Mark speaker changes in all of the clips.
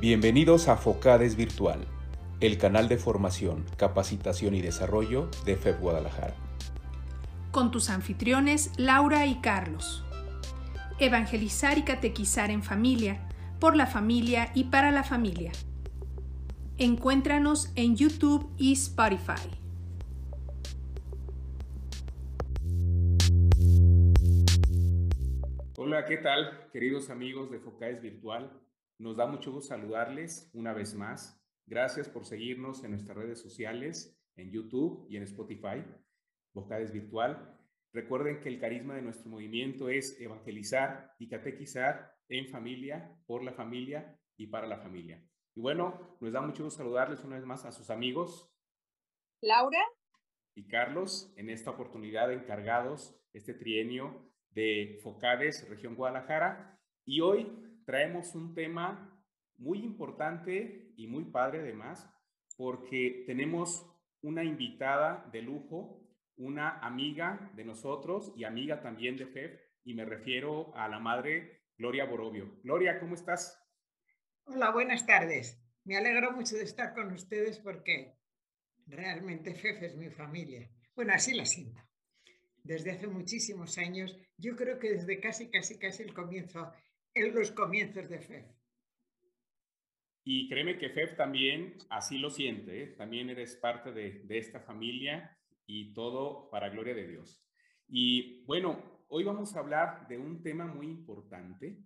Speaker 1: Bienvenidos a Focades Virtual, el canal de formación, capacitación y desarrollo de FEB Guadalajara.
Speaker 2: Con tus anfitriones Laura y Carlos. Evangelizar y catequizar en familia, por la familia y para la familia. Encuéntranos en YouTube y Spotify.
Speaker 1: Hola, ¿qué tal, queridos amigos de Focades Virtual? Nos da mucho gusto saludarles una vez más. Gracias por seguirnos en nuestras redes sociales, en YouTube y en Spotify, Focades Virtual. Recuerden que el carisma de nuestro movimiento es evangelizar y catequizar en familia, por la familia y para la familia. Y bueno, nos da mucho gusto saludarles una vez más a sus amigos.
Speaker 2: Laura.
Speaker 1: Y Carlos, en esta oportunidad encargados este trienio de Focades, región Guadalajara. Y hoy traemos un tema muy importante y muy padre además, porque tenemos una invitada de lujo, una amiga de nosotros y amiga también de FEF, y me refiero a la madre Gloria Borobio. Gloria, ¿cómo estás?
Speaker 3: Hola, buenas tardes. Me alegro mucho de estar con ustedes porque realmente FEF es mi familia. Bueno, así la siento. Desde hace muchísimos años, yo creo que desde casi, casi, casi el comienzo, en los comienzos de FEF.
Speaker 1: Y créeme que FEF también así lo siente, ¿eh? también eres parte de, de esta familia y todo para gloria de Dios. Y bueno, hoy vamos a hablar de un tema muy importante.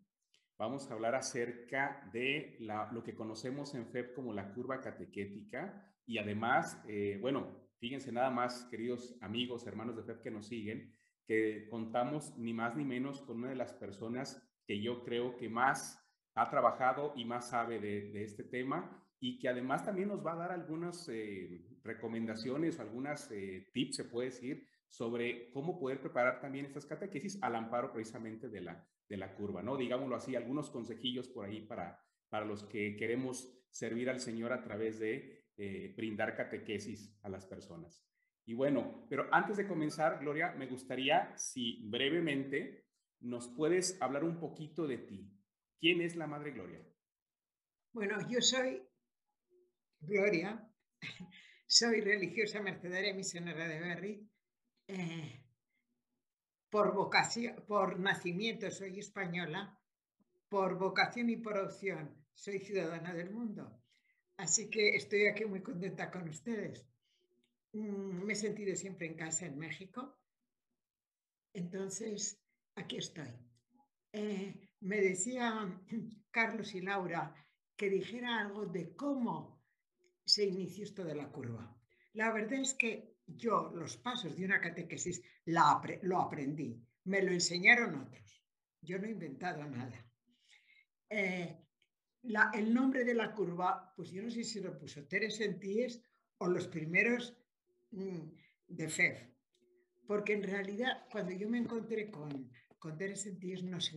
Speaker 1: Vamos a hablar acerca de la, lo que conocemos en FEP como la curva catequética y además, eh, bueno, fíjense nada más, queridos amigos, hermanos de FEP que nos siguen, que contamos ni más ni menos con una de las personas que yo creo que más ha trabajado y más sabe de, este tema y que además también nos va a dar algunas eh, recomendaciones, algunas eh, tips, se puede decir, sobre cómo poder preparar también estas catequesis al amparo precisamente de la, de la curva, ¿no? Digámoslo así, algunos consejillos por ahí para, para los que queremos servir al Señor a través de eh, brindar catequesis a las personas. Y bueno, pero antes de comenzar, Gloria, me gustaría si brevemente nos puedes hablar un poquito de ti. ¿Quién es la Madre Gloria?
Speaker 3: Bueno, yo soy Gloria, soy religiosa mercedaria misionera de Berry. Eh, por vocación, por nacimiento soy española, por vocación y por opción soy ciudadana del mundo. Así que estoy aquí muy contenta con ustedes. Mm, me he sentido siempre en casa en México. Entonces, aquí estoy. Eh, me decía Carlos y Laura que dijera algo de cómo se inició esto de la curva. La verdad es que yo los pasos de una catequesis lo aprendí, me lo enseñaron otros. Yo no he inventado nada. Eh, el nombre de la curva, pues yo no sé si lo puso Teres Entíes o los primeros mm, de FEF, porque en realidad cuando yo me encontré con, con Teres Entíes nos,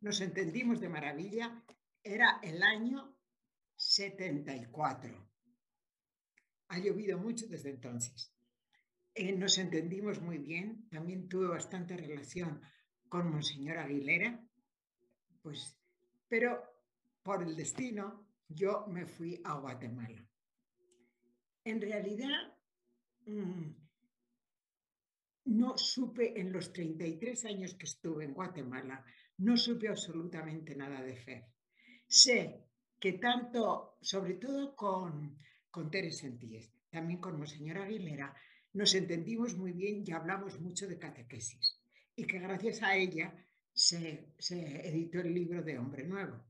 Speaker 3: nos, entendimos de maravilla, era el año 74. Ha llovido mucho desde entonces. Eh, nos entendimos muy bien, también tuve bastante relación con Monseñor Aguilera, pues, pero por el destino yo me fui a Guatemala. En realidad, mmm, no supe en los 33 años que estuve en Guatemala, no supe absolutamente nada de fe. Sé que tanto, sobre todo con, con Teres Sentíes, también con Monseñor Aguilera, nos entendimos muy bien y hablamos mucho de catequesis. Y que gracias a ella se, se editó el libro de Hombre Nuevo.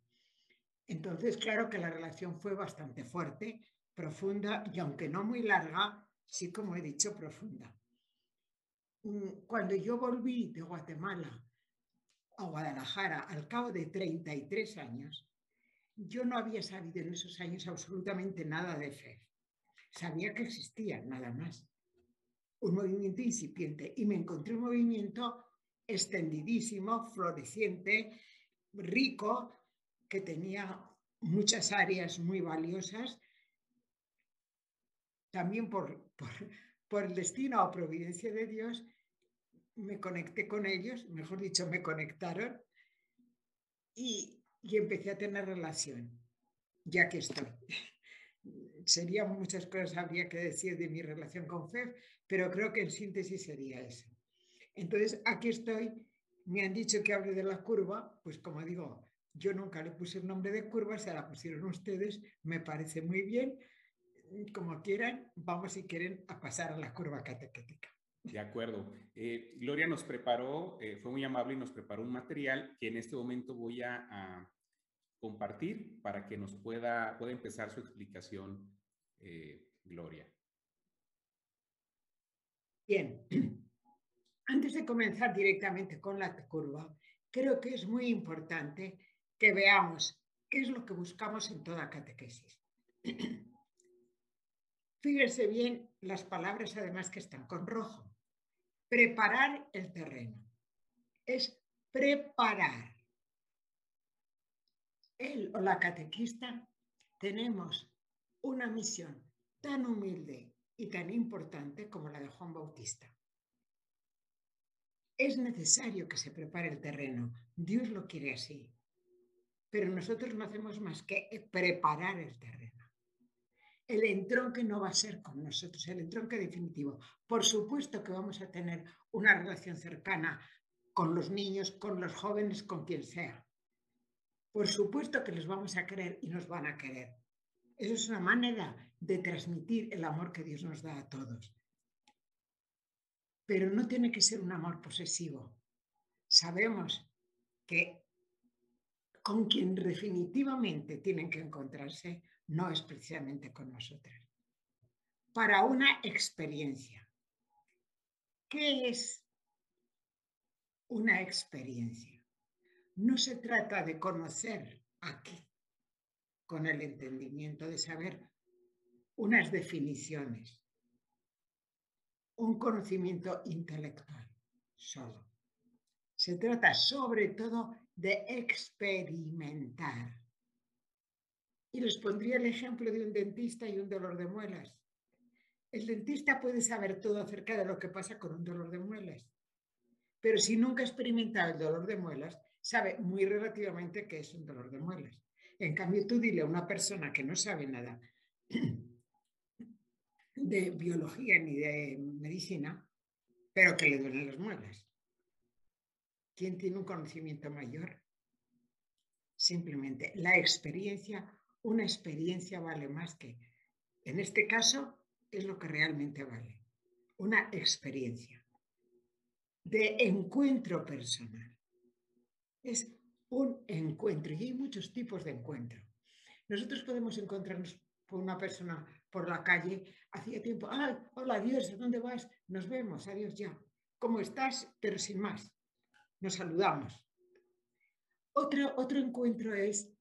Speaker 3: Entonces, claro que la relación fue bastante fuerte, profunda y aunque no muy larga, sí, como he dicho, profunda. Cuando yo volví de Guatemala a Guadalajara al cabo de 33 años, yo no había sabido en esos años absolutamente nada de fe. Sabía que existía, nada más. Un movimiento incipiente. Y me encontré un movimiento extendidísimo, floreciente, rico, que tenía muchas áreas muy valiosas. También por, por, por el destino o providencia de Dios, me conecté con ellos, mejor dicho, me conectaron. Y empecé a tener relación, ya que estoy. Serían muchas cosas, habría que decir de mi relación con FEF, pero creo que en síntesis sería eso. Entonces, aquí estoy, me han dicho que hable de la curva, pues como digo, yo nunca le puse el nombre de curva, se la pusieron ustedes, me parece muy bien. Como quieran, vamos si quieren a pasar a la curva catequética.
Speaker 1: De acuerdo. Eh, Gloria nos preparó, eh, fue muy amable y nos preparó un material que en este momento voy a, compartir para que nos pueda, pueda empezar su explicación, eh, Gloria.
Speaker 3: Bien. Antes de comenzar directamente con la curva, creo que es muy importante que veamos qué es lo que buscamos en toda catequesis. Fíjense bien las palabras además que están con rojo. Preparar el terreno. Es preparar. Él o la catequista tenemos una misión tan humilde y tan importante como la de Juan Bautista. Es necesario que se prepare el terreno. Dios lo quiere así pero nosotros no hacemos más que preparar el terreno. El entronque no va a ser con nosotros, el entronque definitivo. Por supuesto que vamos a tener una relación cercana con los niños, con los jóvenes, con quien sea. Por supuesto que les vamos a querer y nos van a querer. Eso es una manera de transmitir el amor que Dios nos da a todos. Pero no tiene que ser un amor posesivo. Sabemos que con quien definitivamente tienen que encontrarse no es precisamente con nosotras. Para una experiencia. ¿Qué es una experiencia? No se trata de conocer aquí con el entendimiento, de saber unas definiciones, un conocimiento intelectual solo. Se trata sobre todo de experimentar. Y les pondría el ejemplo de un dentista y un dolor de muelas. El dentista puede saber todo acerca de lo que pasa con un dolor de muelas, pero si nunca ha experimentado el dolor de muelas, sabe muy relativamente qué es un dolor de muelas. En cambio, tú dile a una persona que no sabe nada de biología ni de medicina, pero que le duelen las muelas. ¿Quién tiene un conocimiento mayor? Simplemente la experiencia, una experiencia vale más que, en este caso, es lo que realmente vale. Una experiencia de encuentro personal. Es un encuentro y hay muchos tipos de encuentro. Nosotros podemos encontrarnos con una persona por la calle, hacía tiempo, ah, hola, adiós, ¿a dónde vas? Nos vemos, adiós ya. ¿Cómo estás? Pero sin más nos saludamos. Otro, otro encuentro es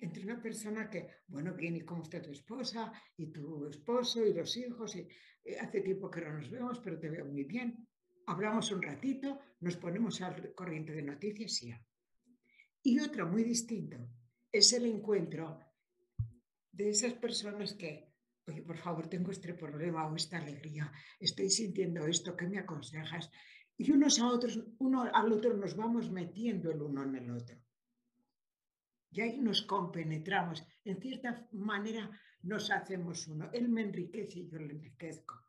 Speaker 3: entre una persona que, bueno, bien, ¿y cómo está tu esposa? Y tu esposo y los hijos. Y, eh, hace tiempo que no nos vemos, pero te veo muy bien. Hablamos un ratito, nos ponemos al corriente de noticias y ya. Y otro muy distinto es el encuentro de esas personas que, oye, por favor, tengo este problema o esta alegría, estoy sintiendo esto, ¿qué me aconsejas? y unos a otros, uno al otro nos vamos metiendo el uno en el otro. Y ahí nos compenetramos. En cierta manera nos hacemos uno. Él me enriquece y yo le enriquezco.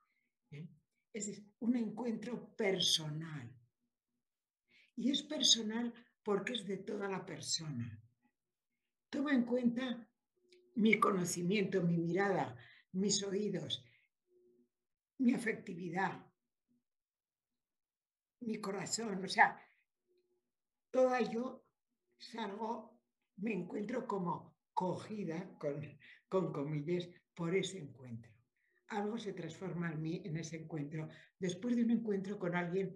Speaker 3: ¿eh? Es un encuentro personal. Y es personal porque es de toda la persona. Toma en cuenta mi conocimiento, mi mirada, mis oídos, mi afectividad, mi corazón, o sea, toda yo salgo, me encuentro como cogida, con, con comillas, por ese encuentro. Algo se transforma en mí en ese encuentro, después de un encuentro con alguien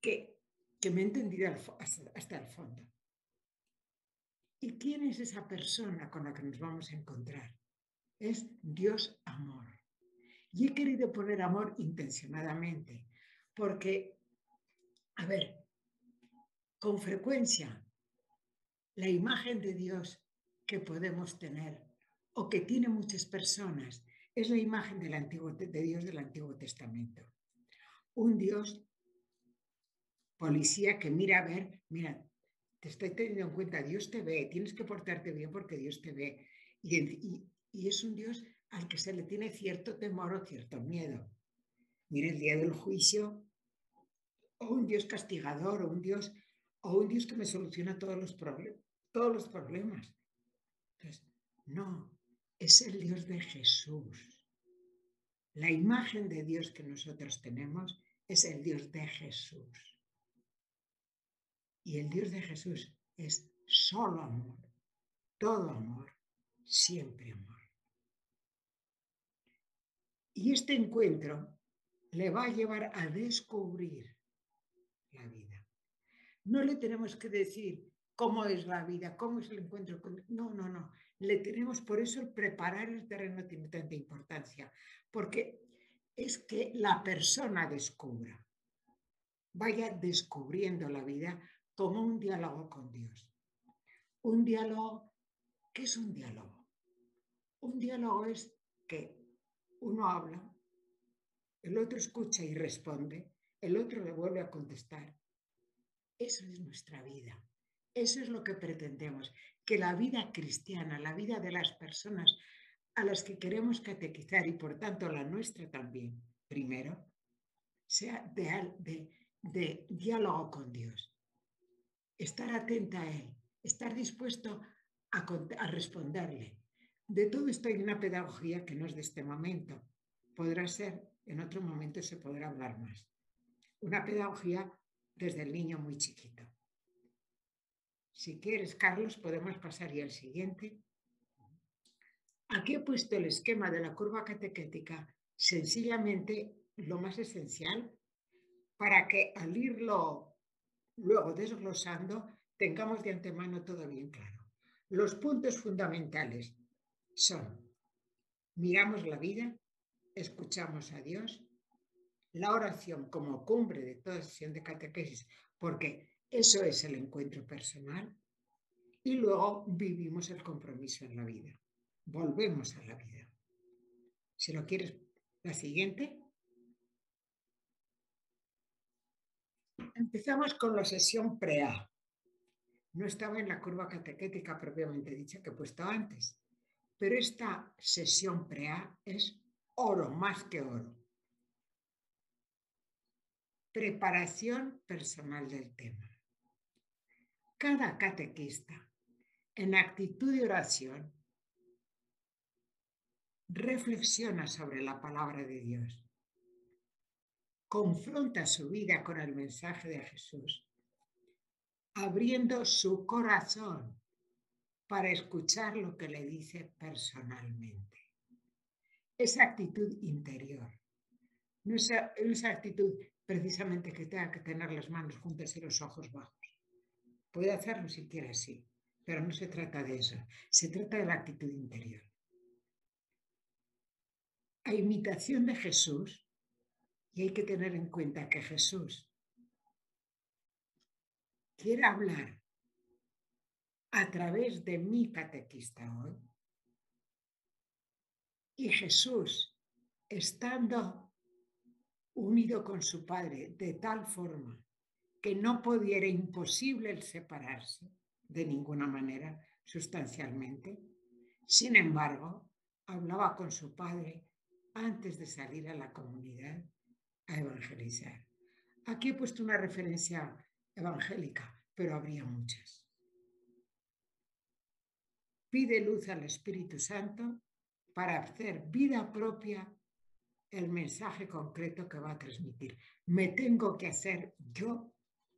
Speaker 3: que, que me ha entendido hasta, hasta el fondo. ¿Y quién es esa persona con la que nos vamos a encontrar? Es Dios amor. Y he querido poner amor intencionadamente, porque a ver, con frecuencia, la imagen de Dios que podemos tener o que tienen muchas personas es la imagen del Antiguo, de Dios del Antiguo Testamento. Un Dios policía que mira a ver, mira, te estoy teniendo en cuenta, Dios te ve, tienes que portarte bien porque Dios te ve. Y, y es un Dios al que se le tiene cierto temor o cierto miedo. Mira el día del juicio, o un Dios castigador, o un Dios, o un Dios que me soluciona todos los, todos los problemas. Entonces, no, es el Dios de Jesús. La imagen de Dios que nosotros tenemos es el Dios de Jesús. Y el Dios de Jesús es solo amor, todo amor, siempre amor. Y este encuentro le va a llevar a descubrir la vida. No le tenemos que decir cómo es la vida, cómo es el encuentro con... No, no, no. Le tenemos, por eso el preparar el terreno tiene tanta importancia, porque es que la persona descubra, vaya descubriendo la vida como un diálogo con Dios. Un diálogo, ¿qué es un diálogo? Un diálogo es que uno habla, el otro escucha y responde, el otro le vuelve a contestar. Eso es nuestra vida. Eso es lo que pretendemos, que la vida cristiana, la vida de las personas a las que queremos catequizar y por tanto la nuestra también, primero, sea de, diálogo con Dios. Estar atenta a Él, estar dispuesto a, a responderle, de todo esto hay una pedagogía que no es de este momento. Podrá ser, en otro momento se podrá hablar más. Una pedagogía desde el niño muy chiquito. Si quieres, Carlos, podemos pasar ya al siguiente. Aquí he puesto el esquema de la curva catequética, sencillamente lo más esencial, para que al irlo luego desglosando tengamos de antemano todo bien claro. Los puntos fundamentales son, miramos la vida, escuchamos a Dios, la oración como cumbre de toda sesión de catequesis, porque eso es el encuentro personal, y luego vivimos el compromiso en la vida, volvemos a la vida. Si lo quieres, la siguiente. Empezamos con la sesión pre-A. No estaba en la curva catequética propiamente dicha que he puesto antes. Pero esta sesión PREA es oro más que oro. Preparación personal del tema. Cada catequista, en actitud de oración, reflexiona sobre la palabra de Dios, confronta su vida con el mensaje de Jesús, abriendo su corazón para escuchar lo que le dice personalmente. Esa actitud interior. No es esa actitud precisamente que tenga que tener las manos juntas y los ojos bajos. Puede hacerlo si quiere así, pero no se trata de eso. Se trata de la actitud interior. A imitación de Jesús, y hay que tener en cuenta que Jesús quiere hablar a través de mi catequista hoy. Y Jesús, estando unido con su Padre de tal forma que no pudiera imposible el separarse de ninguna manera sustancialmente, sin embargo, hablaba con su Padre antes de salir a la comunidad a evangelizar. Aquí he puesto una referencia evangélica, pero habría muchas pide luz al Espíritu Santo para hacer vida propia el mensaje concreto que va a transmitir. Me tengo que hacer yo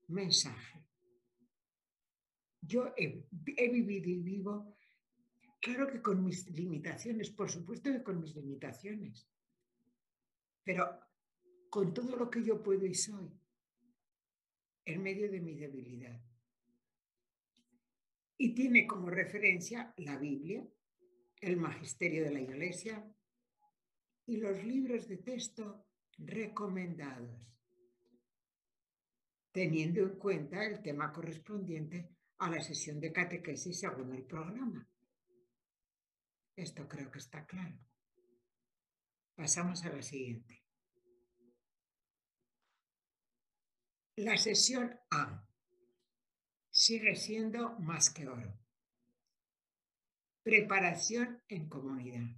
Speaker 3: mensaje. Yo he, vivido y vivo, claro que con mis limitaciones, por supuesto que con mis limitaciones, pero con todo lo que yo puedo y soy, en medio de mi debilidad y tiene como referencia la Biblia, el Magisterio de la Iglesia y los libros de texto recomendados, teniendo en cuenta el tema correspondiente a la sesión de catequesis según el programa. Esto creo que está claro. Pasamos a la siguiente. La sesión A sigue siendo más que oro. Preparación en comunidad.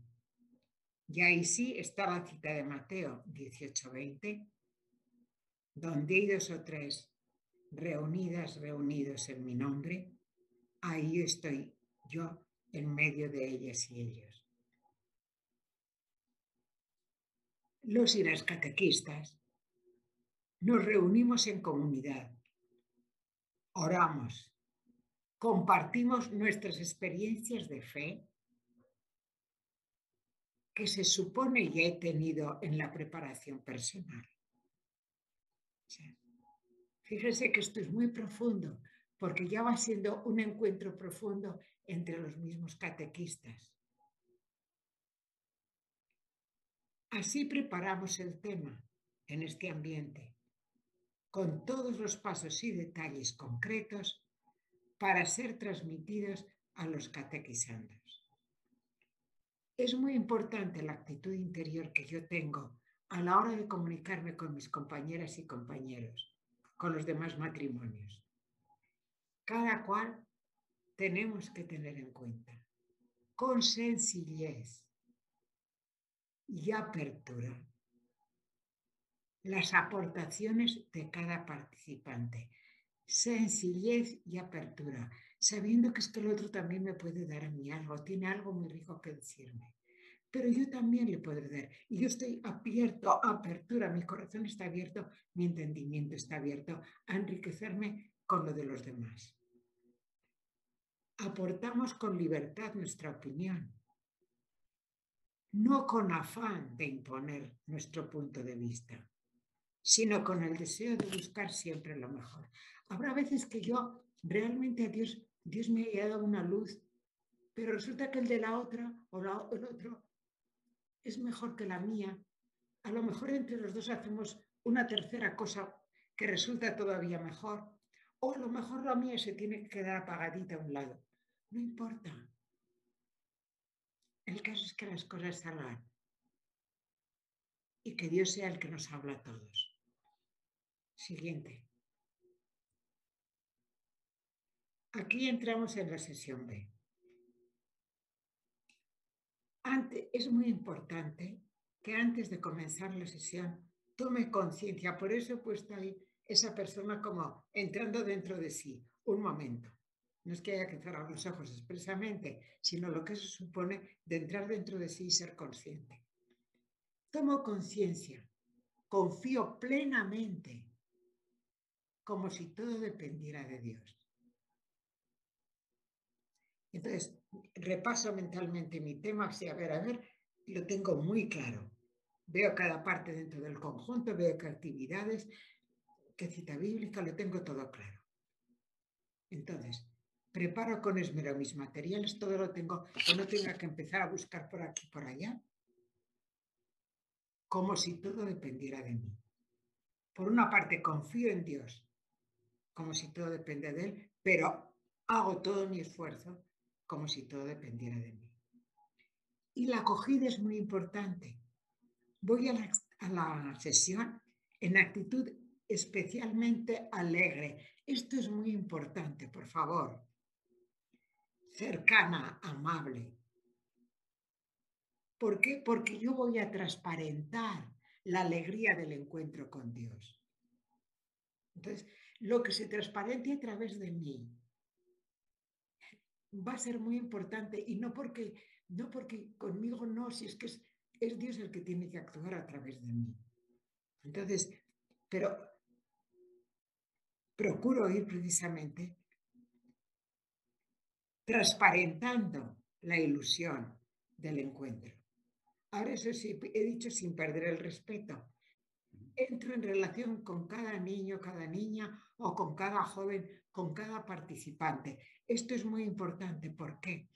Speaker 3: Y ahí sí está la cita de Mateo 18:20, donde hay dos o tres reunidas, reunidos en mi nombre, ahí estoy yo en medio de ellas y ellos. Los y las catequistas nos reunimos en comunidad, oramos, compartimos nuestras experiencias de fe que se supone ya he tenido en la preparación personal. Fíjese que esto es muy profundo, porque ya va siendo un encuentro profundo entre los mismos catequistas. Así preparamos el tema en este ambiente, con todos los pasos y detalles concretos para ser transmitidos a los catequizandos. Es muy importante la actitud interior que yo tengo a la hora de comunicarme con mis compañeras y compañeros, con los demás matrimonios. Cada cual tenemos que tener en cuenta, con sencillez y apertura, las aportaciones de cada participante. Sencillez y apertura sabiendo que es que el otro también me puede dar a mí algo, tiene algo muy rico que decirme. Pero yo también le puedo dar. Y yo estoy abierto, apertura, mi corazón está abierto, mi entendimiento está abierto a enriquecerme con lo de los demás. Aportamos con libertad nuestra opinión, no con afán de imponer nuestro punto de vista, sino con el deseo de buscar siempre lo mejor. Habrá veces que yo realmente a Dios Dios me ha dado una luz, pero resulta que el de la otra o el otro es mejor que la mía. A lo mejor entre los dos hacemos una tercera cosa que resulta todavía mejor. O a lo mejor la mía se tiene que quedar apagadita a un lado. No importa. El caso es que las cosas salgan y que Dios sea el que nos habla a todos. Siguiente. Aquí entramos en la sesión B. es muy importante que antes de comenzar la sesión tome conciencia. Por eso he puesto ahí esa persona como entrando dentro de sí. Un momento. No es que haya que cerrar los ojos expresamente, sino lo que se supone de entrar dentro de sí y ser consciente. Tomo conciencia, confío plenamente, como si todo dependiera de Dios. Entonces, repaso mentalmente mi tema, así, a ver, a ver, lo tengo muy claro. Veo cada parte dentro del conjunto, veo qué actividades, qué cita bíblica, lo tengo todo claro. Entonces, preparo con esmero mis materiales, todo lo tengo, que no tenga que empezar a buscar por aquí, por allá, como si todo dependiera de mí. Por una parte, confío en Dios, como si todo depende de Él, pero hago todo mi esfuerzo como si todo dependiera de mí. Y la acogida es muy importante. Voy a la, sesión en actitud especialmente alegre. Esto es muy importante, por favor. Cercana, amable. ¿Por qué? Porque yo voy a transparentar la alegría del encuentro con Dios. Entonces, lo que se transparente a través de mí, va a ser muy importante y no porque, no porque conmigo no, si es que es, es Dios el que tiene que actuar a través de mí. Entonces, pero procuro ir precisamente transparentando la ilusión del encuentro. Ahora eso sí, he dicho sin perder el respeto. Entro en relación con cada niño, cada niña o con cada joven, con cada participante. Esto es muy importante. ¿Por qué?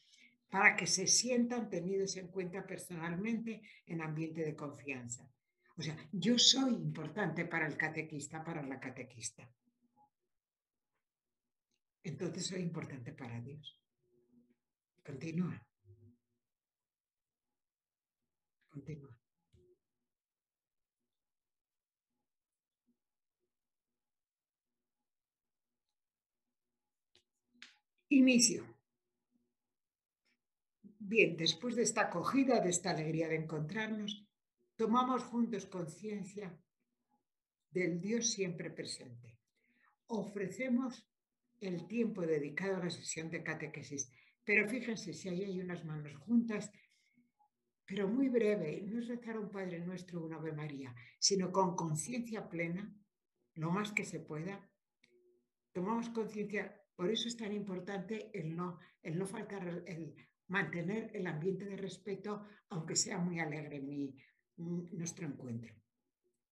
Speaker 3: Para que se sientan tenidos en cuenta personalmente en ambiente de confianza. O sea, yo soy importante para el catequista, para la catequista. Entonces soy importante para Dios. Continúa. Continúa. Inicio. Bien, después de esta acogida, de esta alegría de encontrarnos, tomamos juntos conciencia del Dios siempre presente. Ofrecemos el tiempo dedicado a la sesión de catequesis, pero fíjense si ahí hay unas manos juntas, pero muy breve, no es rezar un Padre Nuestro o una Ave María, sino con conciencia plena, lo más que se pueda. Tomamos conciencia, por eso es tan importante el no, el no faltar, el mantener el ambiente de respeto, aunque sea muy alegre mi, nuestro encuentro.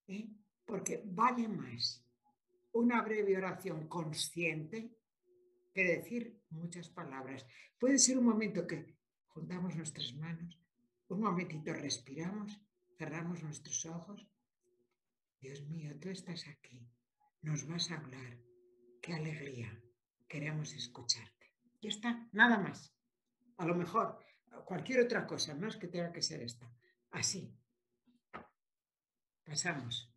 Speaker 3: ¿eh? Porque vale más una breve oración consciente que decir muchas palabras. Puede ser un momento que juntamos nuestras manos, un momentito respiramos, cerramos nuestros ojos. Dios mío, tú estás aquí, nos vas a hablar. Qué alegría, queremos escucharte. Ya está, nada más. A lo mejor cualquier otra cosa, no es que tenga que ser esta. Así. Pasamos.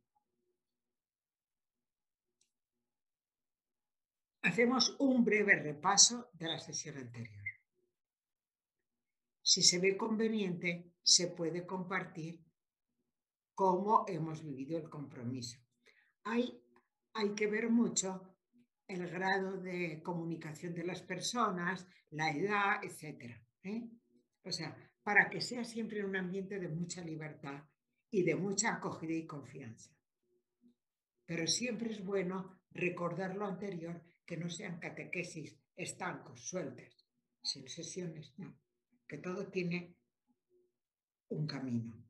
Speaker 3: Hacemos un breve repaso de la sesión anterior. Si se ve conveniente, se puede compartir cómo hemos vivido el compromiso. Hay, hay que ver mucho el grado de comunicación de las personas, la edad, etc. ¿eh? O sea, para que sea siempre un ambiente de mucha libertad y de mucha acogida y confianza. Pero siempre es bueno recordar lo anterior que no sean catequesis estancos, sueltas, sin sesiones, no, que todo tiene un camino,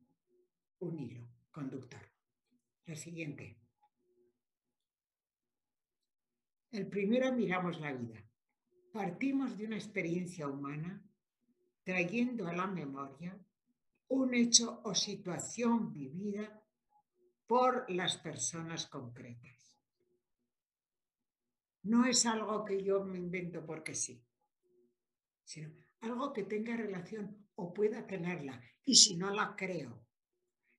Speaker 3: un hilo conductor. La siguiente. El primero miramos la vida. Partimos de una experiencia humana trayendo a la memoria un hecho o situación vivida por las personas concretas. No es algo que yo me invento porque sí, sino algo que tenga relación o pueda tenerla. Y si no la creo.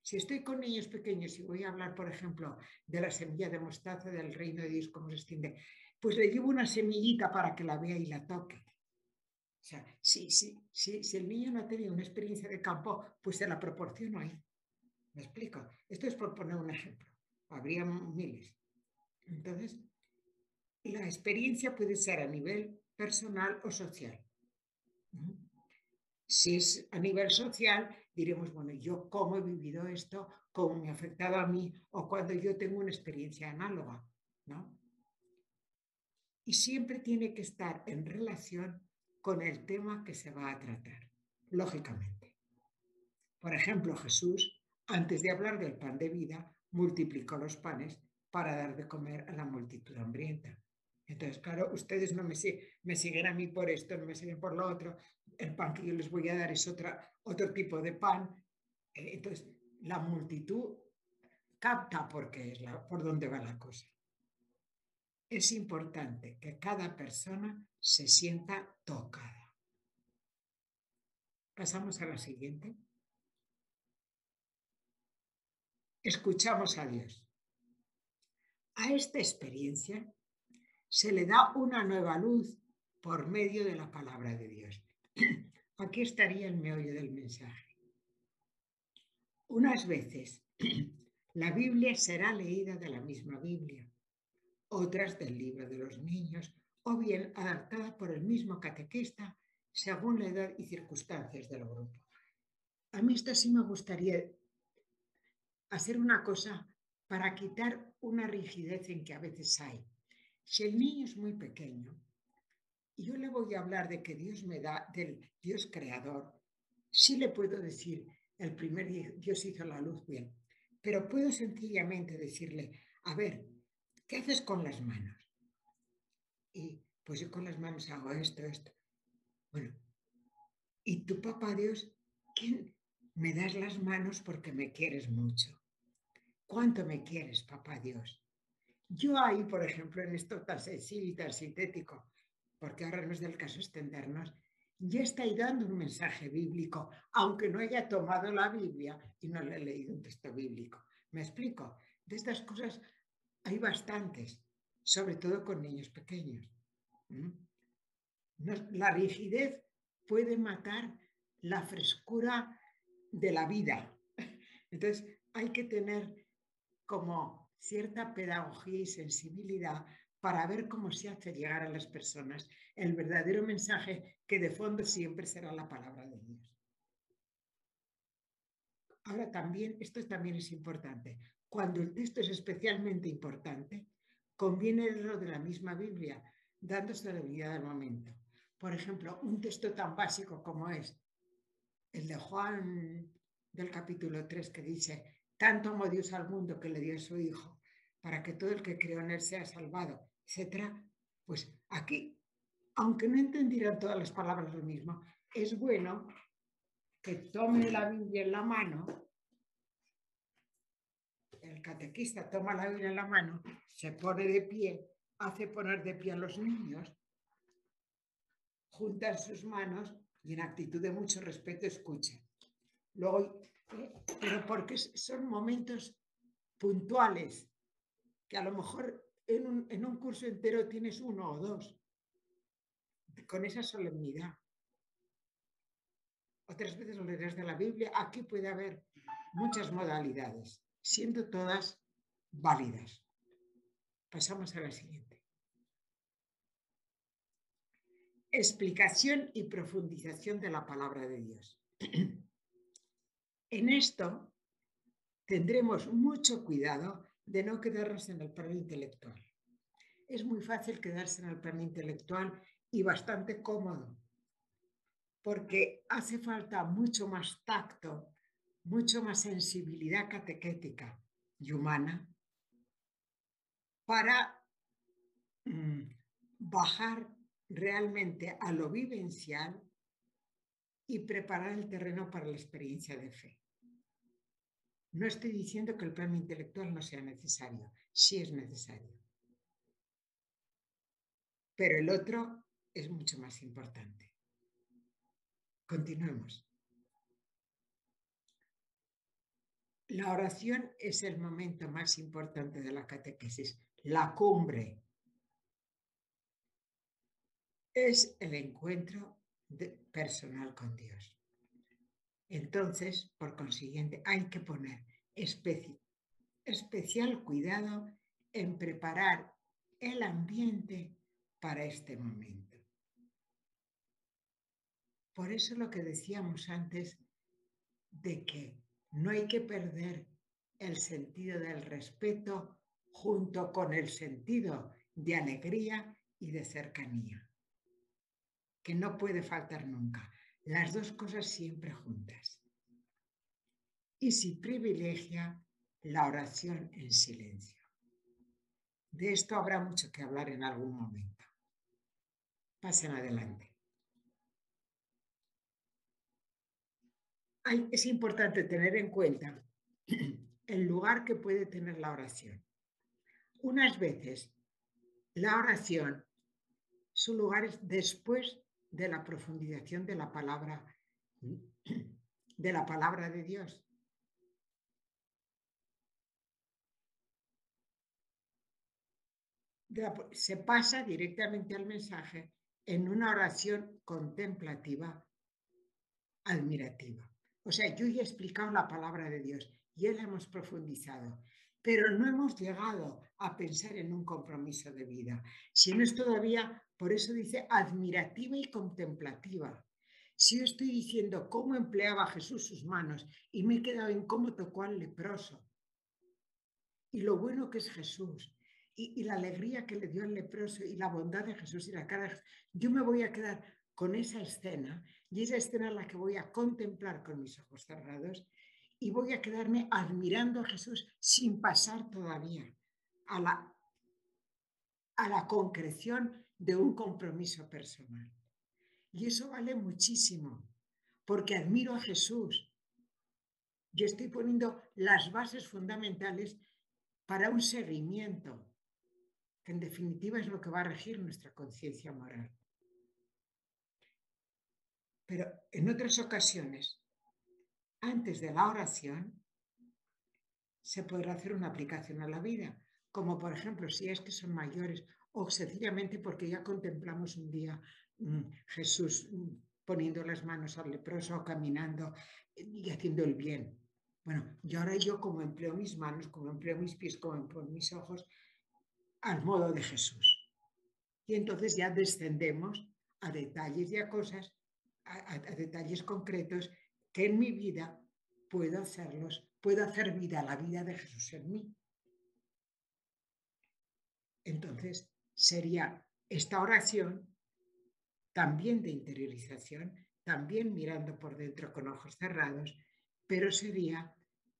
Speaker 3: Si estoy con niños pequeños y voy a hablar, por ejemplo, de la semilla de mostaza del reino de Dios, cómo se extiende, pues le llevo una semillita para que la vea y la toque. O sea, si, si, si, si el niño no ha tenido una experiencia de campo, pues se la proporciono ahí. ¿Me explico? Esto es por poner un ejemplo. Habría miles. Entonces, la experiencia puede ser a nivel personal o social. Si es a nivel social, diremos, bueno, yo cómo he vivido esto, cómo me ha afectado a mí o cuando yo tengo una experiencia análoga, ¿no? Y siempre tiene que estar en relación con el tema que se va a tratar, lógicamente. Por ejemplo, Jesús, antes de hablar del pan de vida, multiplicó los panes para dar de comer a la multitud hambrienta. Entonces, claro, ustedes no me, me siguen a mí por esto, no me siguen por lo otro. El pan que yo les voy a dar es otra, otro tipo de pan. Eh, entonces, la multitud capta porque es la, por dónde va la cosa. Es importante que cada persona se sienta tocada. Pasamos a la siguiente. Escuchamos a Dios. A esta experiencia se le da una nueva luz por medio de la palabra de Dios. Aquí estaría el meollo del mensaje. Unas veces la Biblia será leída de la misma Biblia, otras del libro de los niños, o bien adaptada por el mismo catequista según la edad y circunstancias del grupo. A mí esto sí me gustaría hacer una cosa para quitar una rigidez en que a veces hay. Si el niño es muy pequeño y yo le voy a hablar de que Dios me da, del Dios creador, sí le puedo decir, el primer día Dios hizo la luz bien, pero puedo sencillamente decirle, a ver, ¿qué haces con las manos? Y pues yo con las manos hago esto, esto. Bueno, y tu papá Dios, ¿quién me das las manos porque me quieres mucho? ¿Cuánto me quieres, papá Dios? Yo ahí, por ejemplo, en esto tan sencillo y tan sintético, porque ahora no es del caso extendernos, ya estoy dando un mensaje bíblico, aunque no haya tomado la Biblia y no le he leído un texto bíblico. ¿Me explico? De estas cosas hay bastantes, sobre todo con niños pequeños. la rigidez puede matar la frescura de la vida. Entonces, hay que tener como cierta pedagogía y sensibilidad para ver cómo se hace llegar a las personas el verdadero mensaje que de fondo siempre será la palabra de Dios. Ahora también, esto también es importante, cuando el texto es especialmente importante, conviene leerlo de la misma Biblia, dándose la debilidad del momento. Por ejemplo, un texto tan básico como es el de Juan del capítulo 3 que dice, tanto amó Dios al mundo que le dio a su Hijo, para que todo el que creó en él sea salvado, etc. Pues aquí, aunque no entendieran todas las palabras lo mismo, es bueno que tome la Biblia en la mano, el catequista toma la Biblia en la mano, se pone de pie, hace poner de pie a los niños, juntan sus manos y en actitud de mucho respeto escucha. Luego, eh, pero porque son momentos puntuales, que a lo mejor en un, en un curso entero tienes uno o dos, con esa solemnidad. Otras veces leerás de la Biblia, aquí puede haber muchas modalidades, siendo todas válidas. Pasamos a la siguiente. Explicación y profundización de la palabra de Dios. En esto tendremos mucho cuidado de no quedarnos en el plano intelectual. Es muy fácil quedarse en el plano intelectual y bastante cómodo, porque hace falta mucho más tacto, mucho más sensibilidad catequética y humana para mm, bajar realmente a lo vivencial y preparar el terreno para la experiencia de fe. No estoy diciendo que el plano intelectual no sea necesario, sí es necesario. Pero el otro es mucho más importante. Continuemos. La oración es el momento más importante de la catequesis, la cumbre. Es el encuentro personal con Dios. Entonces, por consiguiente, hay que poner especial cuidado en preparar el ambiente para este momento. Por eso lo que decíamos antes de que no hay que perder el sentido del respeto junto con el sentido de alegría y de cercanía que no puede faltar nunca. Las dos cosas siempre juntas. Y si privilegia la oración en silencio. De esto habrá mucho que hablar en algún momento. Pasen adelante. Es importante tener en cuenta el lugar que puede tener la oración. Unas veces la oración, su lugar es después de la profundización de la palabra de la palabra de Dios. se pasa directamente al mensaje en una oración contemplativa, admirativa. O sea, yo ya he explicado la palabra de Dios, y la hemos profundizado, pero no hemos llegado a pensar en un compromiso de vida, Si no es todavía por eso dice admirativa y contemplativa. Si yo estoy diciendo cómo empleaba Jesús sus manos y me he quedado en cómo tocó al leproso y lo bueno que es Jesús y, la alegría que le dio al leproso y la bondad de Jesús y la cara, de yo me voy a quedar con esa escena y esa escena es la que voy a contemplar con mis ojos cerrados y voy a quedarme admirando a Jesús sin pasar todavía a la, a la concreción de un compromiso personal. Y eso vale muchísimo, porque admiro a Jesús. Yo estoy poniendo las bases fundamentales para un seguimiento, que en definitiva es lo que va a regir nuestra conciencia moral. Pero en otras ocasiones, antes de la oración, se podrá hacer una aplicación a la vida, como por ejemplo si es que son mayores o sencillamente porque ya contemplamos un día mm, Jesús mm, poniendo las manos al leproso, caminando y haciendo el bien. Bueno, y ahora yo como empleo mis manos, como empleo mis pies, como empleo mis ojos, al modo de Jesús. Y entonces ya descendemos a detalles y a cosas, a, detalles concretos que en mi vida puedo hacerlos, puedo hacer vida, la vida de Jesús en mí. Entonces sería esta oración también de interiorización, también mirando por dentro con ojos cerrados, pero sería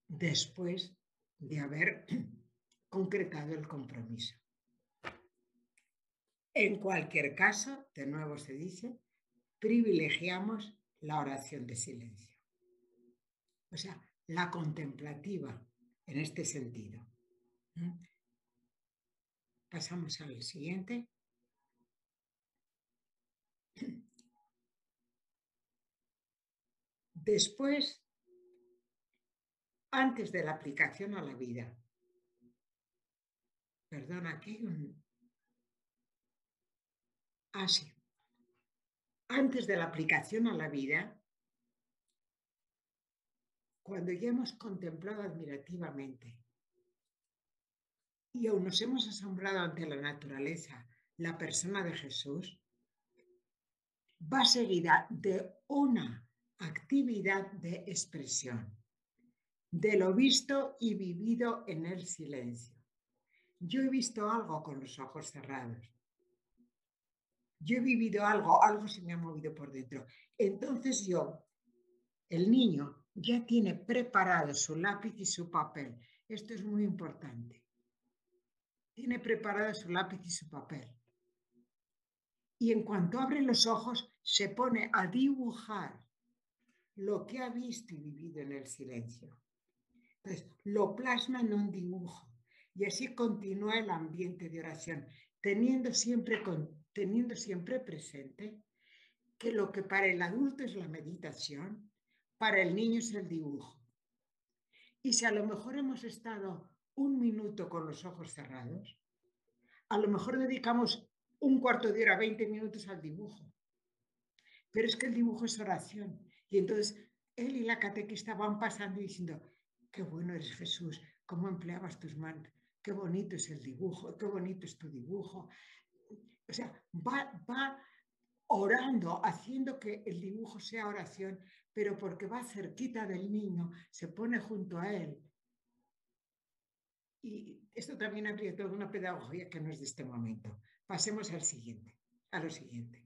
Speaker 3: después de haber concretado el compromiso. En cualquier caso, de nuevo se dice, privilegiamos la oración de silencio. O sea, la contemplativa en este sentido. Pasamos al siguiente. Después, antes de la aplicación a la vida, perdón, aquí hay un... Ah, sí. Antes de la aplicación a la vida, cuando ya hemos contemplado admirativamente y aún nos hemos asombrado ante la naturaleza, la persona de Jesús, va seguida de una actividad de expresión, de lo visto y vivido en el silencio. Yo he visto algo con los ojos cerrados. Yo he vivido algo, algo se me ha movido por dentro. Entonces yo, el niño, ya tiene preparado su lápiz y su papel. Esto es muy importante. Tiene preparado su lápiz y su papel. Y en cuanto abre los ojos, se pone a dibujar lo que ha visto y vivido en el silencio. Entonces, lo plasma en un dibujo y así continúa el ambiente de oración, teniendo siempre, teniendo siempre presente que lo que para el adulto es la meditación, para el niño es el dibujo. Y si a lo mejor hemos estado un minuto con los ojos cerrados, a lo mejor dedicamos un cuarto de hora, 20 minutos al dibujo. Pero es que el dibujo es oración. Y entonces él y la catequista van pasando y diciendo, qué bueno eres Jesús, cómo empleabas tus manos, qué bonito es el dibujo, qué bonito es tu dibujo. O sea, va, va orando, haciendo que el dibujo sea oración, pero porque va cerquita del niño, se pone junto a él. Y esto también habría toda una pedagogía que no es de este momento. Pasemos al siguiente, a lo siguiente.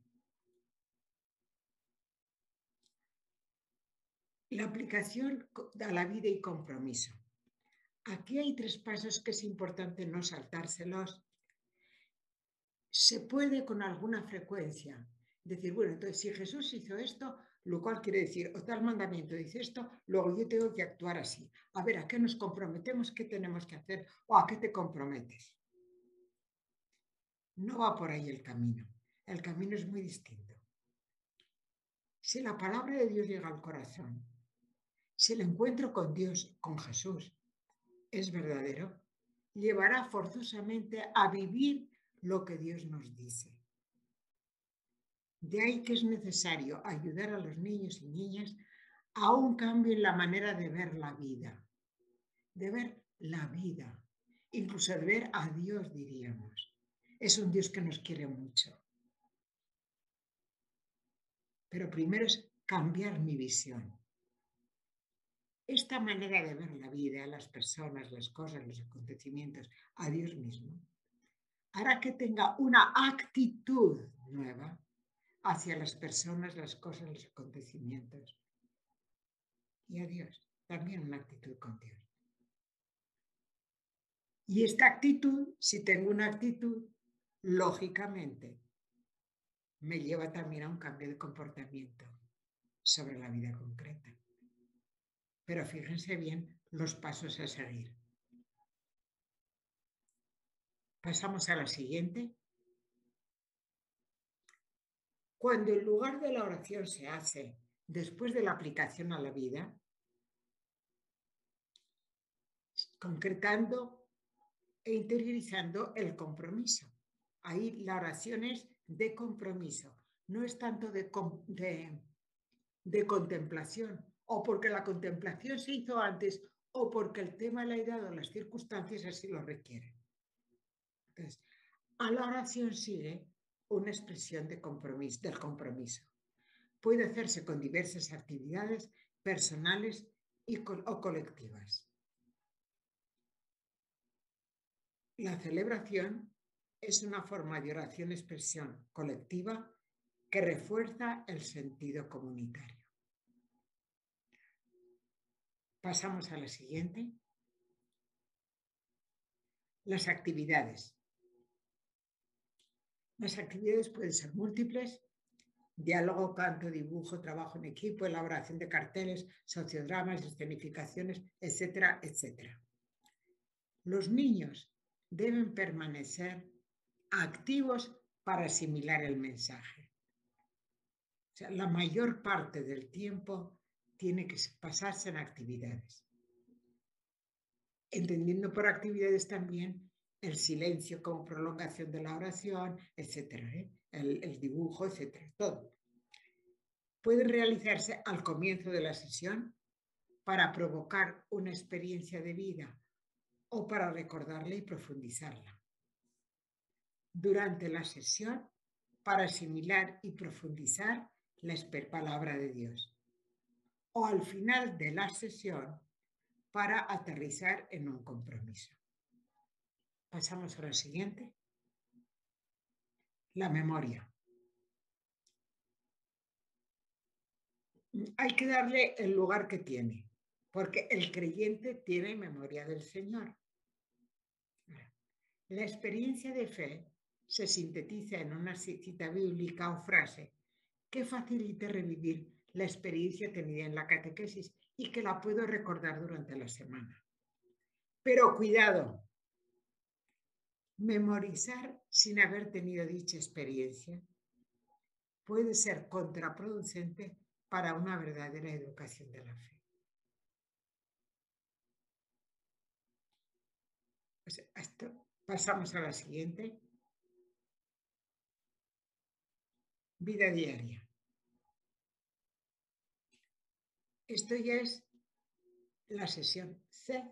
Speaker 3: La aplicación a la vida y compromiso. Aquí hay tres pasos que es importante no saltárselos. Se puede con alguna frecuencia decir, bueno, entonces si Jesús hizo esto, lo cual quiere decir, o tal mandamiento dice esto, luego yo tengo que actuar así. A ver, ¿a qué nos comprometemos? ¿Qué tenemos que hacer? ¿O a qué te comprometes? No va por ahí el camino. El camino es muy distinto. Si la palabra de Dios llega al corazón, si el encuentro con Dios, con Jesús, es verdadero, llevará forzosamente a vivir lo que Dios nos dice. De ahí que es necesario ayudar a los niños y niñas a un cambio en la manera de ver la vida, de ver la vida, incluso de ver a Dios, diríamos. Es un Dios que nos quiere mucho. Pero primero es cambiar mi visión. Esta manera de ver la vida, las personas, las cosas, los acontecimientos, a Dios mismo, hará que tenga una actitud nueva hacia las personas, las cosas, los acontecimientos. Y a Dios, también una actitud con Dios. Y esta actitud, si tengo una actitud, lógicamente, me lleva también a un cambio de comportamiento sobre la vida concreta. Pero fíjense bien los pasos a seguir. Pasamos a la siguiente. Cuando el lugar de la oración se hace después de la aplicación a la vida, concretando e interiorizando el compromiso. Ahí la oración es de compromiso, no es tanto de, contemplación, o porque la contemplación se hizo antes, o porque el tema le ha dado las circunstancias así lo requieren. A la oración sigue una expresión de compromiso, del compromiso. Puede hacerse con diversas actividades personales o colectivas. La celebración es una forma de oración expresión colectiva que refuerza el sentido comunitario. Pasamos a la siguiente. Las actividades. Las actividades pueden ser múltiples, diálogo, canto, dibujo, trabajo en equipo, elaboración de carteles, sociodramas, escenificaciones, etcétera, etcétera. Los niños deben permanecer activos para asimilar el mensaje. La mayor parte del tiempo tiene que pasarse en actividades. Entendiendo por actividades también el silencio como prolongación de la oración, etcétera, ¿eh? el, dibujo, etcétera, todo. Puede realizarse al comienzo de la sesión para provocar una experiencia de vida o para recordarla y profundizarla durante la sesión para asimilar y profundizar la palabra de Dios. O al final de la sesión para aterrizar en un compromiso. Pasamos a siguiente. La memoria. Hay que darle el lugar que tiene, porque el creyente tiene memoria del Señor. La experiencia de fe se sintetiza en una cita bíblica o frase que facilite revivir la experiencia tenida en la catequesis y que la puedo recordar durante la semana. Pero cuidado, memorizar sin haber tenido dicha experiencia puede ser contraproducente para una verdadera educación de la fe. Pues pasamos a la siguiente. vida diaria. Esto ya es la sesión C.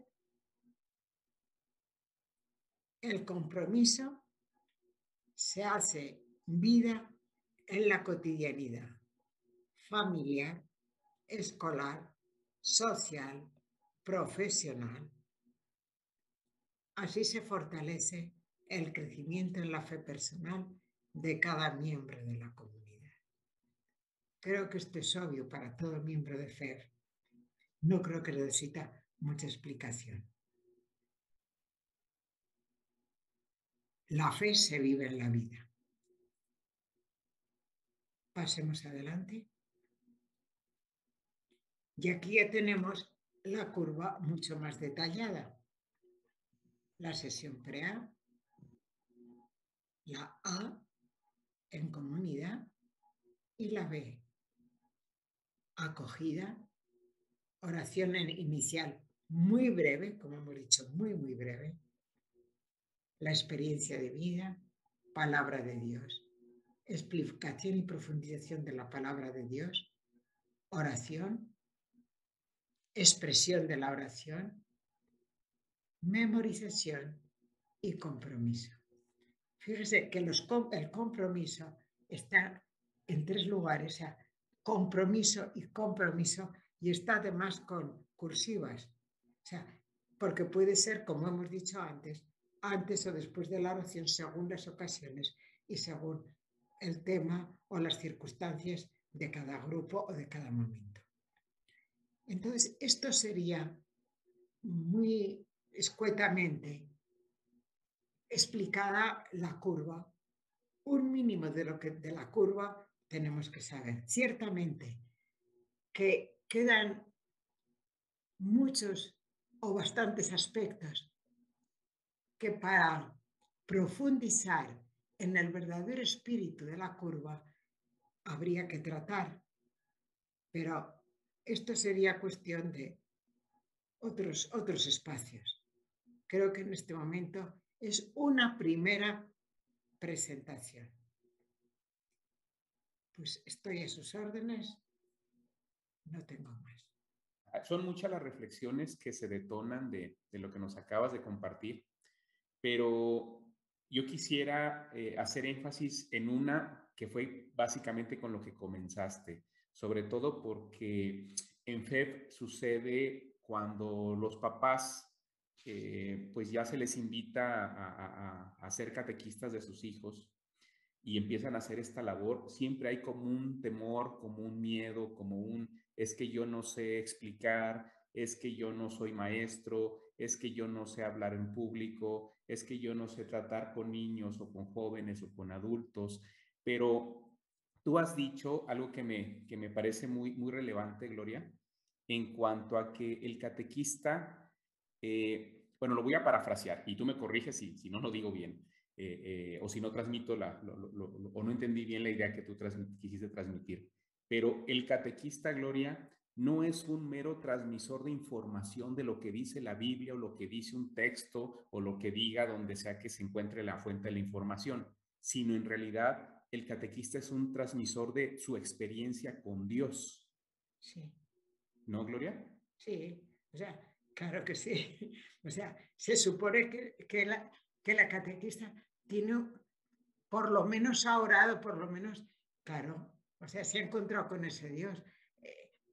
Speaker 3: El compromiso se hace vida en la cotidianidad familiar, escolar, social, profesional. Así se fortalece el crecimiento en la fe personal de cada miembro de la comunidad. Creo que esto es obvio para todo miembro de FER. No creo que necesita mucha explicación. La fe se vive en la vida. Pasemos adelante. Y aquí ya tenemos la curva mucho más detallada. La sesión pre-A, la A en comunidad y la B acogida, oración inicial muy breve, como hemos dicho, muy, muy breve, la experiencia de vida, palabra de Dios, explicación y profundización de la palabra de Dios, oración, expresión de la oración, memorización y compromiso. Fíjese que el compromiso está en tres lugares, o sea, compromiso y compromiso y está además con cursivas. O sea, porque puede ser, como hemos dicho antes, antes o después de la oración según las ocasiones y según el tema o las circunstancias de cada grupo o de cada momento. Entonces, esto sería muy escuetamente explicada la curva, un mínimo de lo que de la curva tenemos que saber. Ciertamente que quedan muchos o bastantes aspectos que para profundizar en el verdadero espíritu de la curva habría que tratar, pero esto sería cuestión de otros, otros espacios. Creo que en este momento es una primera presentación. Pues estoy a sus órdenes, no tengo más.
Speaker 1: Son muchas las reflexiones que se detonan de, lo que nos acabas de compartir, pero yo quisiera eh, hacer énfasis en una que fue básicamente con lo que comenzaste, sobre todo porque en FEB sucede cuando los papás eh, pues ya se les invita a, a, ser catequistas de sus hijos y empiezan a hacer esta labor, siempre hay como un temor, como un miedo, como un, es que yo no sé explicar, es que yo no soy maestro, es que yo no sé hablar en público, es que yo no sé tratar con niños o con jóvenes o con adultos, pero tú has dicho algo que me, que me parece muy, muy relevante, Gloria, en cuanto a que el catequista eh, bueno, lo voy a parafrasear y tú me corriges si, si no lo digo bien eh, eh, o si no transmito la, o no entendí bien la idea que tú quisiste transmitir. Pero el catequista, Gloria, no es un mero transmisor de información de lo que dice la Biblia o lo que dice un texto o lo que diga donde sea que se encuentre la fuente de la información, sino en realidad el catequista es un transmisor de su experiencia con Dios.
Speaker 3: Sí.
Speaker 1: ¿No, Gloria?
Speaker 3: Sí, o sea, Claro que sí. O sea, se supone que, la, que la catequista tiene, por lo menos ha orado, por lo menos, claro, o sea, se ha encontrado con ese Dios.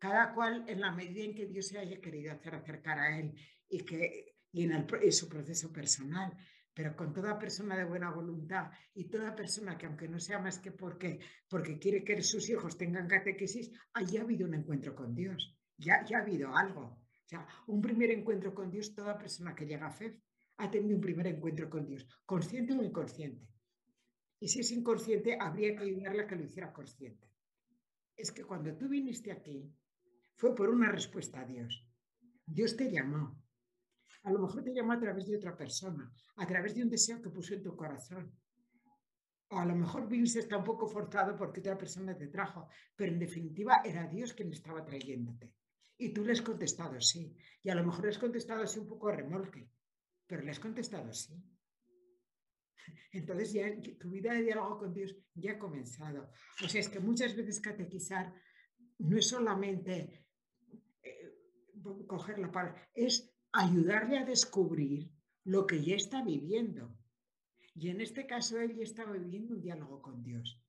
Speaker 3: Cada cual en la medida en que Dios se haya querido hacer acercar a Él y, que, y en, su proceso personal, pero con toda persona de buena voluntad y toda persona que aunque no sea más que porque, porque quiere que sus hijos tengan catequesis, haya habido un encuentro con Dios, ya, ya ha habido algo. O sea, un primer encuentro con Dios, toda persona que llega a fe ha tenido un primer encuentro con Dios, consciente o inconsciente. Y si es inconsciente, habría que ayudarle a que lo hiciera consciente. Es que cuando tú viniste aquí, fue por una respuesta a Dios. Dios te llamó. A lo mejor te llamó a través de otra persona, a través de un deseo que puso en tu corazón. O a lo mejor viniste está un poco forzado porque otra persona te trajo, pero en definitiva era Dios quien estaba trayéndote. Y tú le has contestado sí. Y a lo mejor le has contestado así un poco a remolque, pero le has contestado sí. Entonces ya tu vida de diálogo con Dios ya ha comenzado. O sea, es que muchas veces catequizar no es solamente coger la palabra, es ayudarle a descubrir lo que ya está viviendo. Y en este caso él ya estaba viviendo un diálogo con Dios,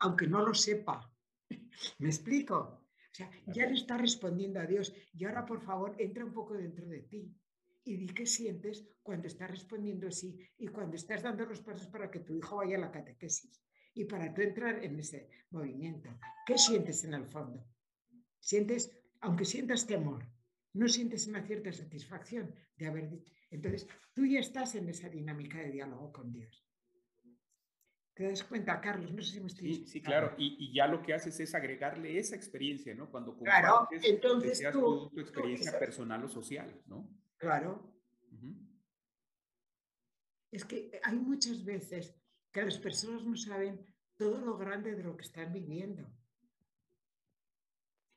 Speaker 3: aunque no lo sepa. ¿Me explico? O sea, ya le está respondiendo a Dios. Y ahora, por favor, entra un poco dentro de ti y di qué sientes cuando estás respondiendo así y cuando estás dando los pasos para que tu hijo vaya a la catequesis y para tú entrar en ese movimiento. ¿Qué sientes en el fondo? Sientes, aunque sientas temor, no sientes una cierta satisfacción de haber dicho. Entonces, tú ya estás en esa dinámica de diálogo con Dios. ¿Te das cuenta, Carlos? No sé si me estoy
Speaker 1: Sí, sí claro. Y, ya lo que haces es agregarle esa experiencia, ¿no? Cuando
Speaker 3: claro, entonces tú,
Speaker 1: tu, experiencia personal o social, ¿no?
Speaker 3: Claro. Es que hay muchas veces que las personas no saben todo lo grande de lo que están viviendo.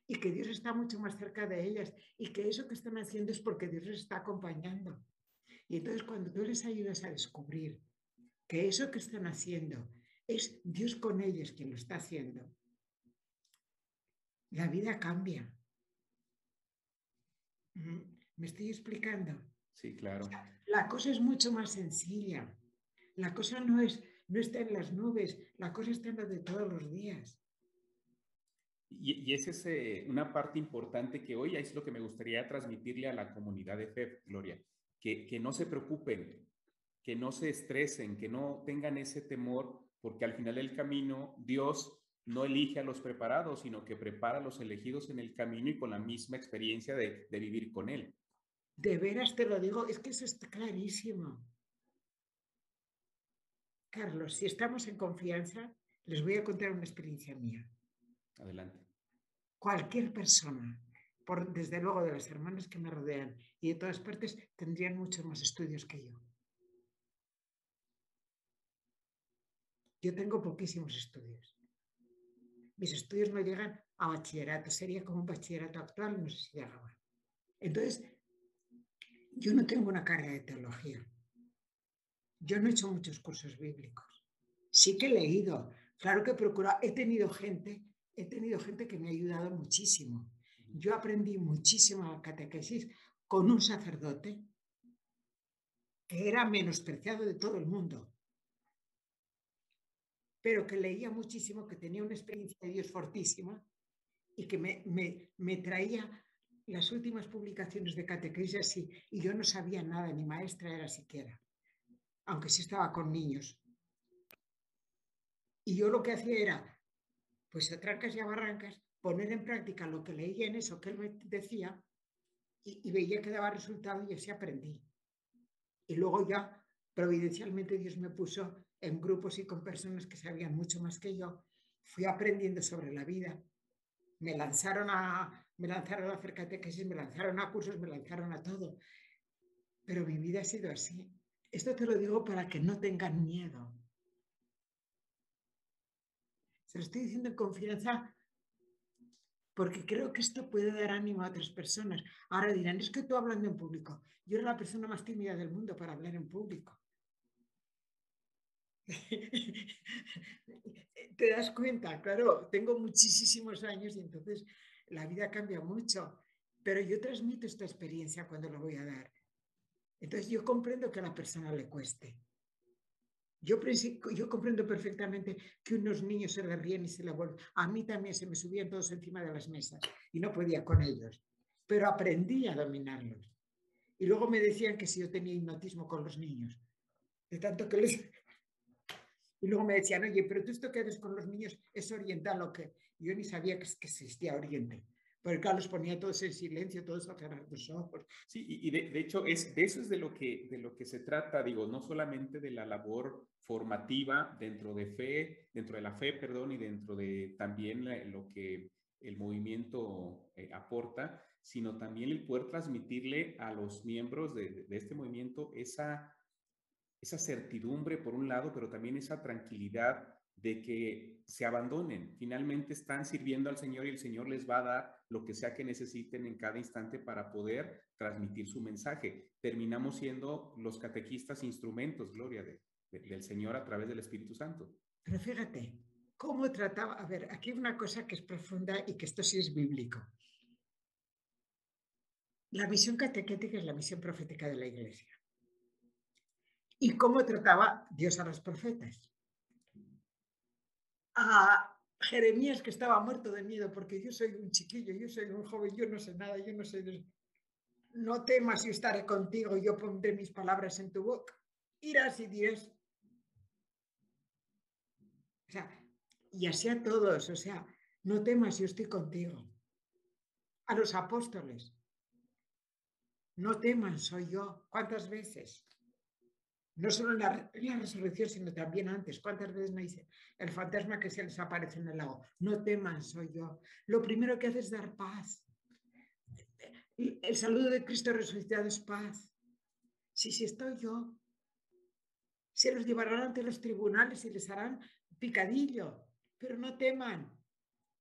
Speaker 3: Y que Dios está mucho más cerca de ellas. Y que eso que están haciendo es porque Dios les está acompañando. Y entonces cuando tú les ayudas a descubrir que eso que están haciendo es Dios con ellos quien lo está haciendo, la vida cambia. ¿Mm? ¿Me estoy explicando?
Speaker 1: Sí, claro.
Speaker 3: La cosa es mucho más sencilla. La cosa no, es, no está en las nubes, la cosa está en lo de todos los días.
Speaker 1: Y, esa es una parte importante que hoy es lo que me gustaría transmitirle a la comunidad de fe, Gloria, que, que no se preocupen, que no se estresen, que no tengan ese temor, porque al final del camino Dios no elige a los preparados, sino que prepara a los elegidos en el camino y con la misma experiencia de, vivir con Él.
Speaker 3: De veras te lo digo, es que eso está clarísimo. Carlos, si estamos en confianza, les voy a contar una experiencia mía.
Speaker 1: Adelante.
Speaker 3: Cualquier persona, por, desde luego de las hermanas que me rodean y de todas partes, tendrían muchos más estudios que yo. Yo tengo poquísimos estudios. Mis estudios no llegan a bachillerato, sería como un bachillerato actual, no sé si llegaba. Entonces, yo no tengo una carga de teología. yo no he hecho muchos cursos bíblicos. Sí que he leído, claro que he procurado, he tenido gente, he tenido gente que me ha ayudado muchísimo. Yo aprendí muchísimo catequesis con un sacerdote que era menospreciado de todo el mundo, pero que leía muchísimo, que tenía una experiencia de Dios fortísima y que me, me, traía las últimas publicaciones de catequesis y, y yo no sabía nada, ni maestra era siquiera, aunque sí estaba con niños. Y yo lo que hacía era, pues a trancas y a barrancas, poner en práctica lo que leía en eso que él me decía y, y veía que daba resultado y así aprendí. Y luego ya, providencialmente, Dios me puso en grupos y con personas que sabían mucho más que yo. Fui aprendiendo sobre la vida. Me lanzaron a, me lanzaron a hacer catequesis, me lanzaron a cursos, me lanzaron a todo. Pero mi vida ha sido así. Esto te lo digo para que no tengan miedo. Se lo estoy diciendo en confianza porque creo que esto puede dar ánimo a otras personas. Ahora dirán, es que tú hablando en público. Yo era la persona más tímida del mundo para hablar en público. Te das cuenta, claro, tengo muchísimos años y entonces la vida cambia mucho, pero yo transmito esta experiencia cuando la voy a dar. Entonces yo comprendo que a la persona le cueste. Yo, comprendo perfectamente que unos niños se le ríen y se le vuelven. A mí también se me subían todos encima de las mesas y no podía con ellos, pero aprendí a dominarlos. Y luego me decían que si yo tenía hipnotismo con los niños, de tanto que les... Y luego me decían, oye, pero tú esto que haces con los niños es oriental o qué. Yo ni sabía que existía Oriente. Porque Carlos ponía todos en silencio, todos a cerrar los ojos.
Speaker 1: Sí, y de, de, hecho es, de eso es de lo, que, de lo que se trata, digo, no solamente de la labor formativa dentro de fe, dentro de la fe, perdón, y dentro de también lo que el movimiento eh, aporta, sino también el poder transmitirle a los miembros de, de este movimiento esa, esa certidumbre por un lado, pero también esa tranquilidad de que se abandonen. Finalmente están sirviendo al Señor y el Señor les va a dar lo que sea que necesiten en cada instante para poder transmitir su mensaje. Terminamos siendo los catequistas instrumentos, gloria de, del Señor a través del Espíritu Santo.
Speaker 3: Pero fíjate, ¿cómo trataba? A ver, aquí una cosa que es profunda y que esto sí es bíblico. La misión catequética es la misión profética de la Iglesia. ¿Y cómo trataba Dios a los profetas? A Jeremías que estaba muerto de miedo porque yo soy un chiquillo, yo soy un joven, yo no sé nada, yo no sé... No temas, yo estaré contigo, yo pondré mis palabras en tu boca. Irás y dirás. O sea, y así a todos, o sea, no temas, yo estoy contigo. A los apóstoles, no temas, soy yo. ¿Cuántas veces? No solo en la, resurrección, sino también antes. ¿Cuántas veces me dice el fantasma que se les aparece en el lago? No teman, soy yo. Lo primero que hace es dar paz. El saludo de Cristo resucitado es paz. Si, si estoy yo, se los llevarán ante los tribunales y les harán picadillo, pero no teman.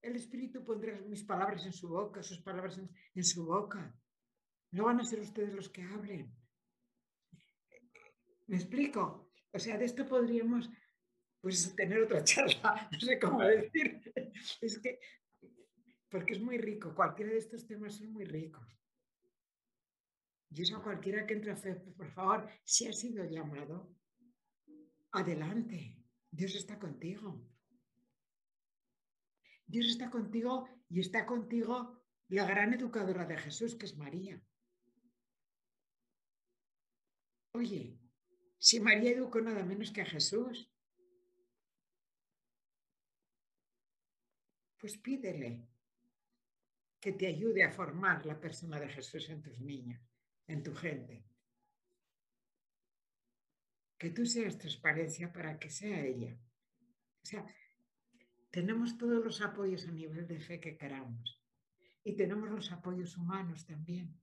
Speaker 3: El Espíritu pondrá mis palabras en su boca, sus palabras en, en su boca. No van a ser ustedes los que hablen. ¿Me explico? O sea, de esto podríamos pues tener otra charla, no sé cómo decir. Es que, porque es muy rico, cualquiera de estos temas son muy ricos. Y eso cualquiera que entre a fe, por favor, si ha sido llamado, adelante. Dios está contigo. Dios está contigo y está contigo la gran educadora de Jesús, que es María. Oye, si María educó nada menos que a Jesús, pues pídele que te ayude a formar la persona de Jesús en tus niños, en tu gente. Que tú seas transparencia para que sea ella. O sea, tenemos todos los apoyos a nivel de fe que queramos. Y tenemos los apoyos humanos también.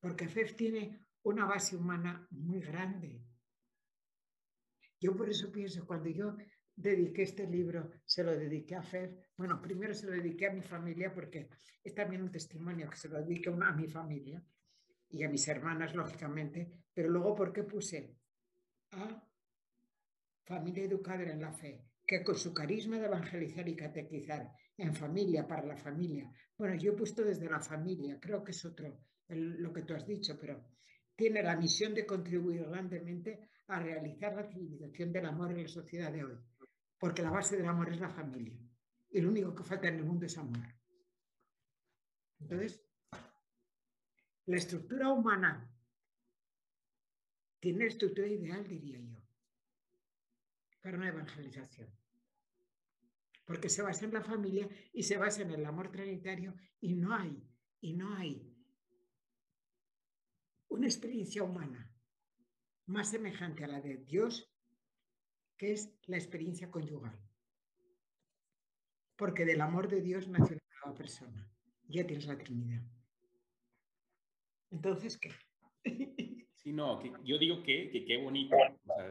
Speaker 3: Porque FEF tiene una base humana muy grande. Yo por eso pienso, cuando yo dediqué este libro, se lo dediqué a Fer, bueno, primero se lo dediqué a mi familia porque es también un testimonio que se lo dedique a mi familia y a mis hermanas, lógicamente, pero luego, ¿por qué puse a familia educadora en la fe, que con su carisma de evangelizar y catequizar en familia, para la familia, bueno, yo he puesto desde la familia, creo que es otro, lo que tú has dicho, pero tiene la misión de contribuir grandemente a realizar la civilización del amor en la sociedad de hoy, porque la base del amor es la familia y lo único que falta en el mundo es amor. Entonces, la estructura humana tiene estructura ideal, diría yo, para una evangelización. Porque se basa en la familia y se basa en el amor trinitario y no hay, y no hay una experiencia humana más semejante a la de Dios que es la experiencia conyugal. Porque del amor de Dios nació la persona. Ya tienes la Trinidad. Entonces, ¿qué?
Speaker 1: Sí, no, yo digo que qué bonito.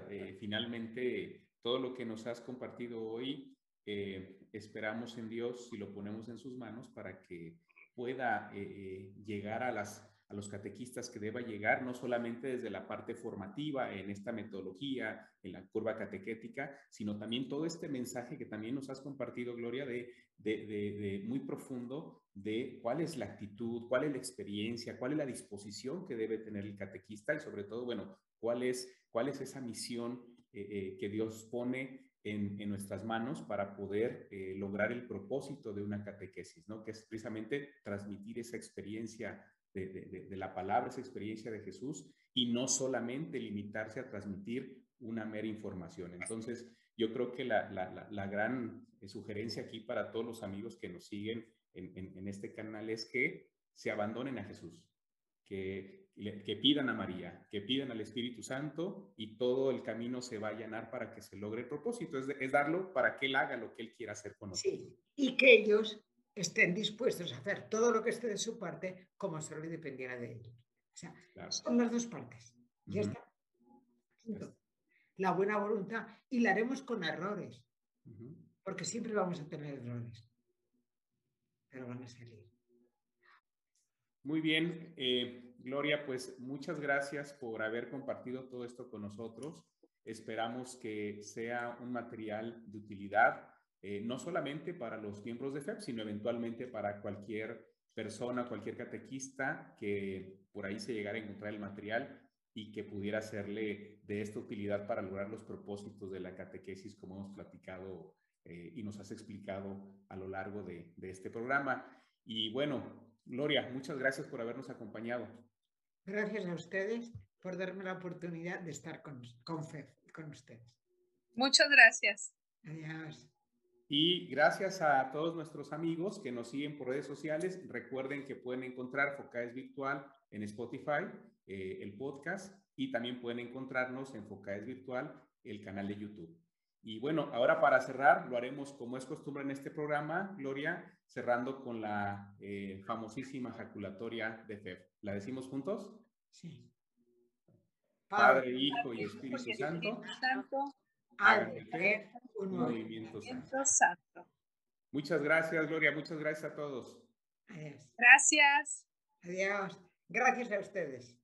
Speaker 1: Eh, finalmente, todo lo que nos has compartido hoy, eh, esperamos en Dios y lo ponemos en sus manos para que pueda eh, llegar a las a los catequistas que deba llegar, no solamente desde la parte formativa, en esta metodología, en la curva catequética, sino también todo este mensaje que también nos has compartido, Gloria, de, de, muy profundo de cuál es la actitud, cuál es la experiencia, cuál es la disposición que debe tener el catequista y sobre todo, bueno, cuál es, cuál es esa misión eh, eh, que Dios pone en, en, nuestras manos para poder eh, lograr el propósito de una catequesis, ¿no? Que es precisamente transmitir esa experiencia de, la palabra, esa experiencia de Jesús y no solamente limitarse a transmitir una mera información. Entonces, yo creo que la, gran eh, sugerencia aquí para todos los amigos que nos siguen en, este canal es que se abandonen a Jesús, que, que, pidan a María, que pidan al Espíritu Santo y todo el camino se va a llenar para que se logre el propósito, es, es darlo para que Él haga lo que Él quiera hacer con nosotros.
Speaker 3: Sí, y que ellos estén dispuestos a hacer todo lo que esté de su parte como solo dependiera de ellos. O sea, son las dos partes. Ya está. La buena voluntad y la haremos con errores, porque siempre vamos a tener errores, pero van a salir.
Speaker 1: Muy bien, eh, Gloria, pues muchas gracias por haber compartido todo esto con nosotros. Esperamos que sea un material de utilidad eh, no solamente para los miembros de FEP, sino eventualmente para cualquier persona, cualquier catequista que por ahí se llegara a encontrar el material y que pudiera serle de esta utilidad para lograr los propósitos de la catequesis, como hemos platicado eh, y nos has explicado a lo largo de, este programa. Y bueno, Gloria, muchas gracias por habernos acompañado.
Speaker 3: Gracias a ustedes por darme la oportunidad de estar con, con FEP, con ustedes.
Speaker 2: Muchas gracias.
Speaker 3: Adiós.
Speaker 1: Y gracias a todos nuestros amigos que nos siguen por redes sociales. Recuerden que pueden encontrar Focaes Virtual en Spotify, eh, el podcast, y también pueden encontrarnos en Focaes Virtual, el canal de YouTube. Y bueno, ahora para cerrar, lo haremos como es costumbre en este programa, Gloria, cerrando con la eh, famosísima jaculatoria de FEF. ¿La decimos juntos?
Speaker 3: Sí.
Speaker 1: Padre, Hijo y Espíritu Santo hagan un movimiento santo. Muchas gracias, Gloria. Muchas gracias a todos.
Speaker 2: Gracias.
Speaker 3: Adiós. Gracias a ustedes.